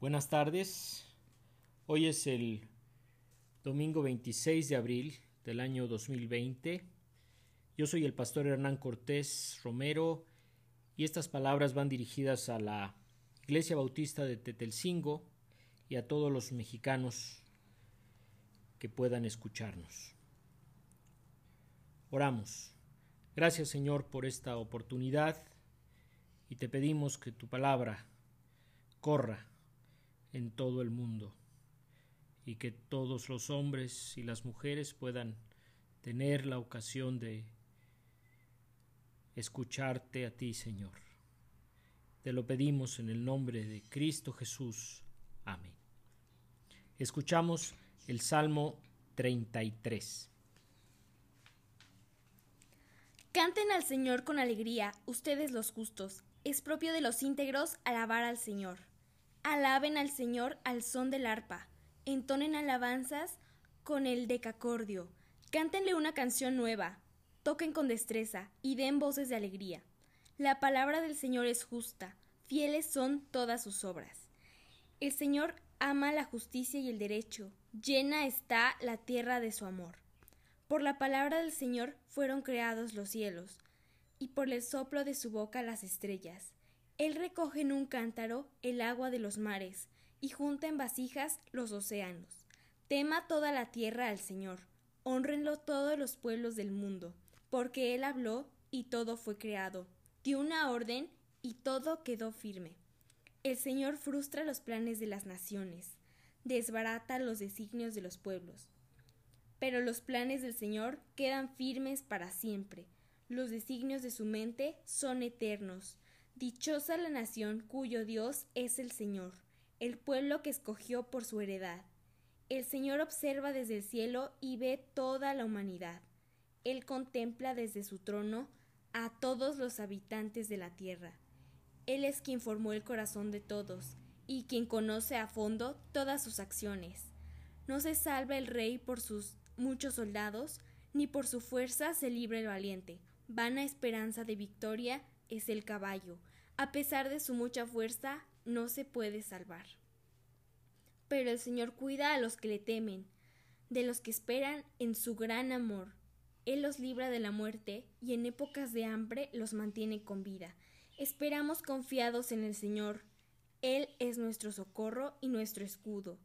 Buenas tardes. Hoy es el domingo 26 de abril del año 2020. Yo soy el pastor Hernán Cortés Romero y estas palabras van dirigidas a la Iglesia Bautista de Tetelcingo y a todos los mexicanos que puedan escucharnos. Oramos. Gracias Señor por esta oportunidad y te pedimos que tu palabra corra en todo el mundo y que todos los hombres y las mujeres puedan tener la ocasión de escucharte a ti, Señor. Te lo pedimos en el nombre de Cristo Jesús. Amén. Escuchamos el Salmo 33. Canten al Señor con alegría, ustedes los justos. Es propio de los íntegros alabar al Señor. Alaben al Señor al son del arpa, entonen alabanzas con el decacordio, cántenle una canción nueva, toquen con destreza y den voces de alegría. La palabra del Señor es justa, fieles son todas sus obras. El Señor ama la justicia y el derecho, llena está la tierra de su amor. Por la palabra del Señor fueron creados los cielos, y por el soplo de su boca las estrellas. Él recoge en un cántaro el agua de los mares y junta en vasijas los océanos. Tema toda la tierra al Señor, honrenlo todos los pueblos del mundo, porque Él habló y todo fue creado, dio una orden y todo quedó firme. El Señor frustra los planes de las naciones, desbarata los designios de los pueblos. Pero los planes del Señor quedan firmes para siempre, los designios de su mente son eternos. Dichosa la nación cuyo Dios es el Señor, el pueblo que escogió por su heredad. El Señor observa desde el cielo y ve toda la humanidad. Él contempla desde su trono a todos los habitantes de la tierra. Él es quien formó el corazón de todos y quien conoce a fondo todas sus acciones. No se salva el rey por sus muchos soldados, ni por su fuerza se libre el valiente. Vana esperanza de victoria es el caballo, a pesar de su mucha fuerza, no se puede salvar. Pero el Señor cuida a los que le temen, de los que esperan en su gran amor. Él los libra de la muerte y en épocas de hambre los mantiene con vida. Esperamos confiados en el Señor. Él es nuestro socorro y nuestro escudo.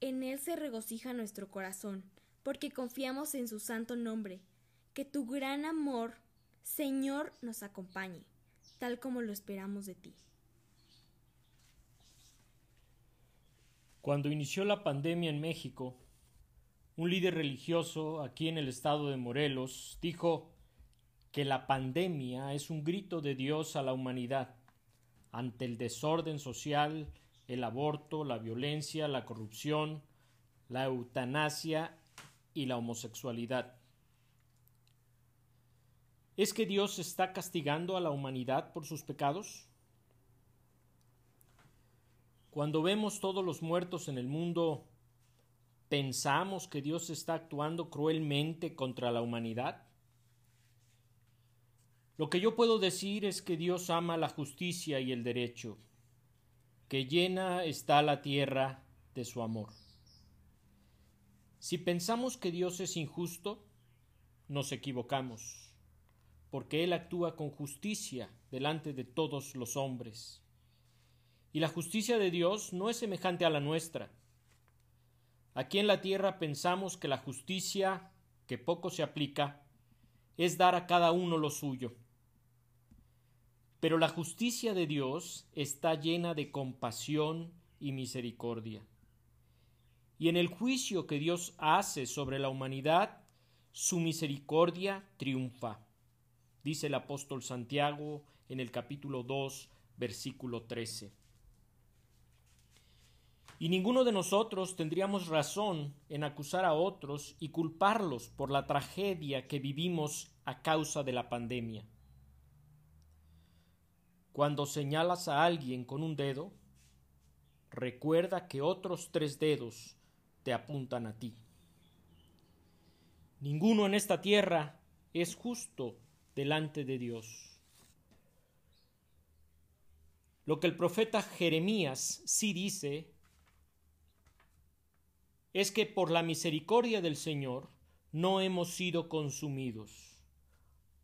En Él se regocija nuestro corazón, porque confiamos en su santo nombre. Que tu gran amor, Señor, nos acompañe tal como lo esperamos de ti. Cuando inició la pandemia en México, un líder religioso aquí en el estado de Morelos dijo que la pandemia es un grito de Dios a la humanidad ante el desorden social, el aborto, la violencia, la corrupción, la eutanasia y la homosexualidad. ¿Es que Dios está castigando a la humanidad por sus pecados? Cuando vemos todos los muertos en el mundo, ¿pensamos que Dios está actuando cruelmente contra la humanidad? Lo que yo puedo decir es que Dios ama la justicia y el derecho, que llena está la tierra de su amor. Si pensamos que Dios es injusto, nos equivocamos porque Él actúa con justicia delante de todos los hombres. Y la justicia de Dios no es semejante a la nuestra. Aquí en la tierra pensamos que la justicia, que poco se aplica, es dar a cada uno lo suyo. Pero la justicia de Dios está llena de compasión y misericordia. Y en el juicio que Dios hace sobre la humanidad, su misericordia triunfa dice el apóstol Santiago en el capítulo 2, versículo 13. Y ninguno de nosotros tendríamos razón en acusar a otros y culparlos por la tragedia que vivimos a causa de la pandemia. Cuando señalas a alguien con un dedo, recuerda que otros tres dedos te apuntan a ti. Ninguno en esta tierra es justo delante de Dios. Lo que el profeta Jeremías sí dice es que por la misericordia del Señor no hemos sido consumidos,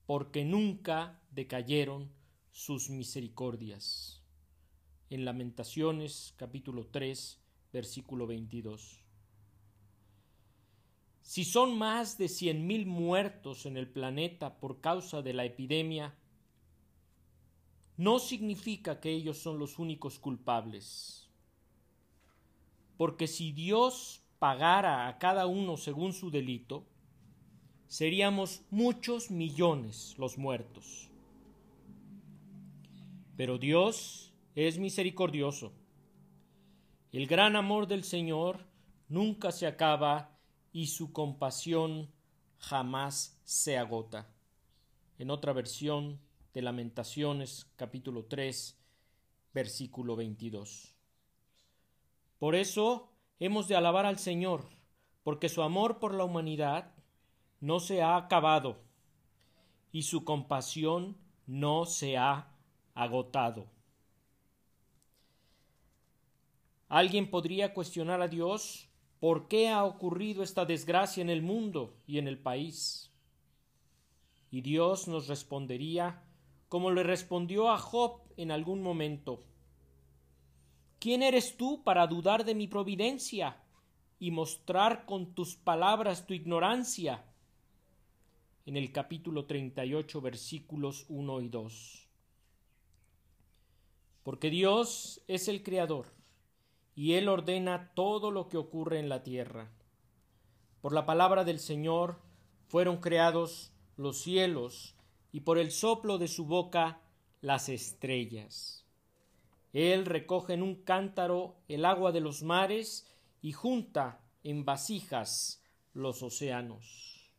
porque nunca decayeron sus misericordias. En Lamentaciones capítulo 3 versículo 22. Si son más de cien mil muertos en el planeta por causa de la epidemia, no significa que ellos son los únicos culpables. Porque si Dios pagara a cada uno según su delito, seríamos muchos millones los muertos. Pero Dios es misericordioso. El gran amor del Señor nunca se acaba y su compasión jamás se agota. En otra versión de Lamentaciones capítulo 3 versículo 22. Por eso hemos de alabar al Señor, porque su amor por la humanidad no se ha acabado y su compasión no se ha agotado. Alguien podría cuestionar a Dios por qué ha ocurrido esta desgracia en el mundo y en el país. Y Dios nos respondería como le respondió a Job en algún momento. ¿Quién eres tú para dudar de mi providencia y mostrar con tus palabras tu ignorancia? En el capítulo 38 versículos 1 y 2. Porque Dios es el Creador y Él ordena todo lo que ocurre en la tierra. Por la palabra del Señor fueron creados los cielos y por el soplo de su boca las estrellas. Él recoge en un cántaro el agua de los mares y junta en vasijas los océanos.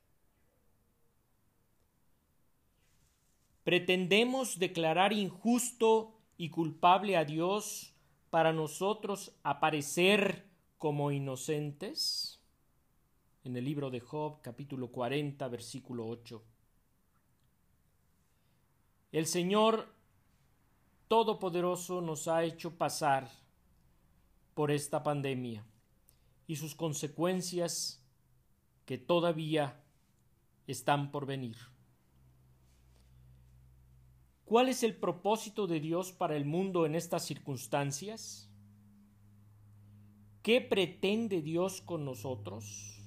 ¿Pretendemos declarar injusto y culpable a Dios para nosotros aparecer como inocentes? En el libro de Job capítulo 40 versículo 8. El Señor Todopoderoso nos ha hecho pasar por esta pandemia y sus consecuencias que todavía están por venir. ¿Cuál es el propósito de Dios para el mundo en estas circunstancias? ¿Qué pretende Dios con nosotros?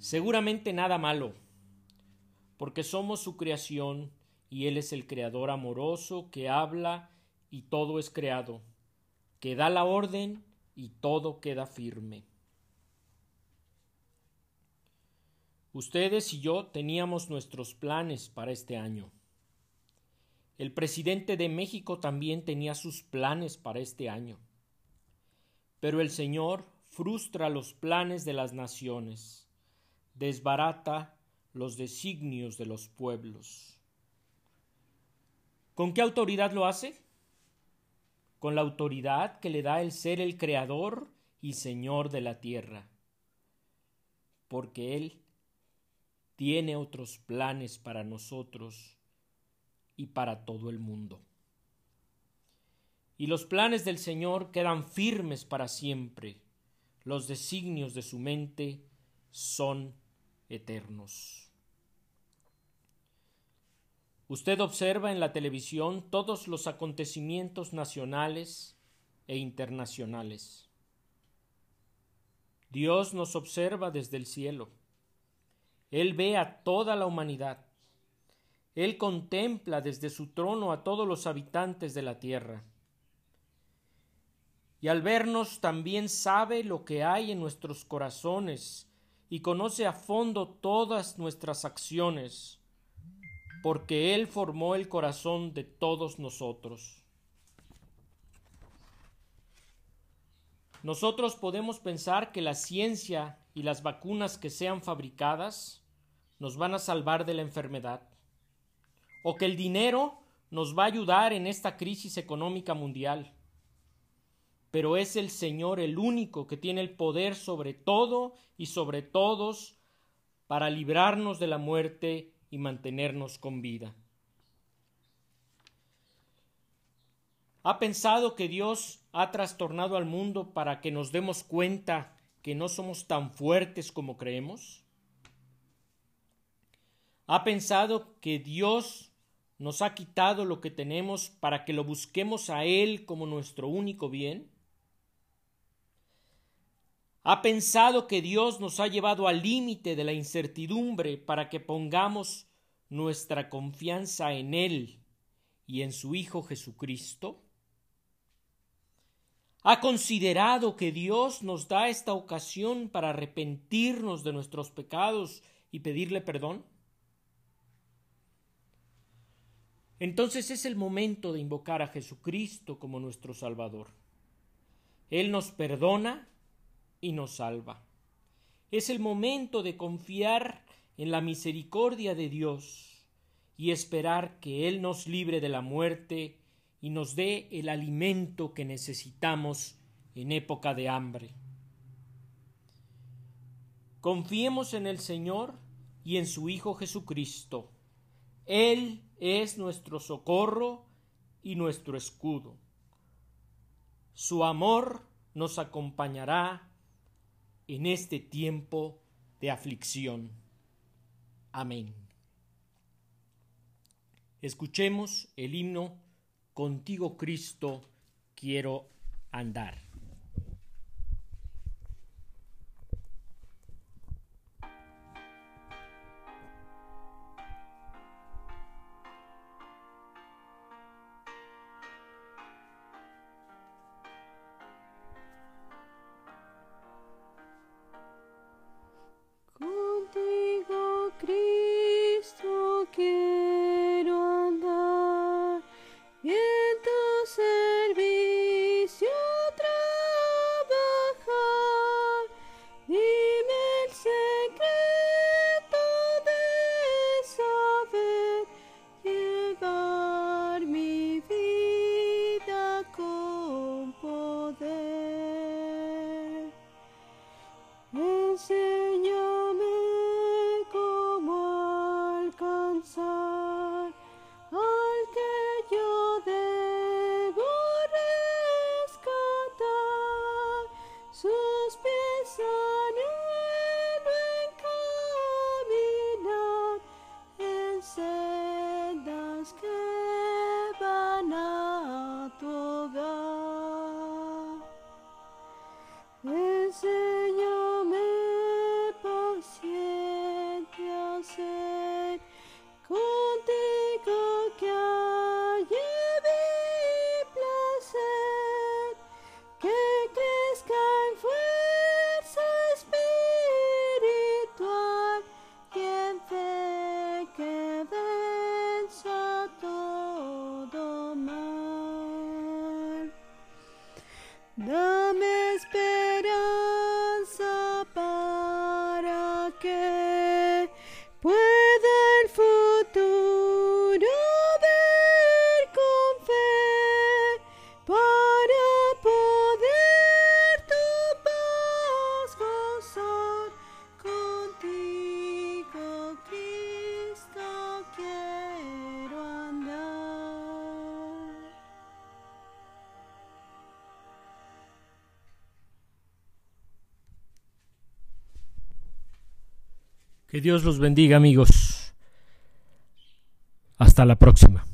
Seguramente nada malo, porque somos su creación y Él es el Creador amoroso que habla y todo es creado, que da la orden y todo queda firme. Ustedes y yo teníamos nuestros planes para este año. El presidente de México también tenía sus planes para este año. Pero el Señor frustra los planes de las naciones, desbarata los designios de los pueblos. ¿Con qué autoridad lo hace? Con la autoridad que le da el ser el creador y señor de la tierra. Porque Él tiene otros planes para nosotros y para todo el mundo. Y los planes del Señor quedan firmes para siempre. Los designios de su mente son eternos. Usted observa en la televisión todos los acontecimientos nacionales e internacionales. Dios nos observa desde el cielo. Él ve a toda la humanidad. Él contempla desde su trono a todos los habitantes de la tierra. Y al vernos también sabe lo que hay en nuestros corazones y conoce a fondo todas nuestras acciones porque Él formó el corazón de todos nosotros. Nosotros podemos pensar que la ciencia y las vacunas que sean fabricadas nos van a salvar de la enfermedad, o que el dinero nos va a ayudar en esta crisis económica mundial. Pero es el Señor el único que tiene el poder sobre todo y sobre todos para librarnos de la muerte y mantenernos con vida. ¿Ha pensado que Dios ha trastornado al mundo para que nos demos cuenta que no somos tan fuertes como creemos? ¿Ha pensado que Dios nos ha quitado lo que tenemos para que lo busquemos a Él como nuestro único bien? ¿Ha pensado que Dios nos ha llevado al límite de la incertidumbre para que pongamos nuestra confianza en Él y en su Hijo Jesucristo? ¿Ha considerado que Dios nos da esta ocasión para arrepentirnos de nuestros pecados y pedirle perdón? Entonces es el momento de invocar a Jesucristo como nuestro Salvador. Él nos perdona y nos salva. Es el momento de confiar en la misericordia de Dios y esperar que Él nos libre de la muerte y nos dé el alimento que necesitamos en época de hambre. Confiemos en el Señor y en su Hijo Jesucristo. Él es nuestro socorro y nuestro escudo. Su amor nos acompañará en este tiempo de aflicción. Amén. Escuchemos el himno Contigo Cristo quiero andar. No. Que Dios los bendiga amigos. Hasta la próxima.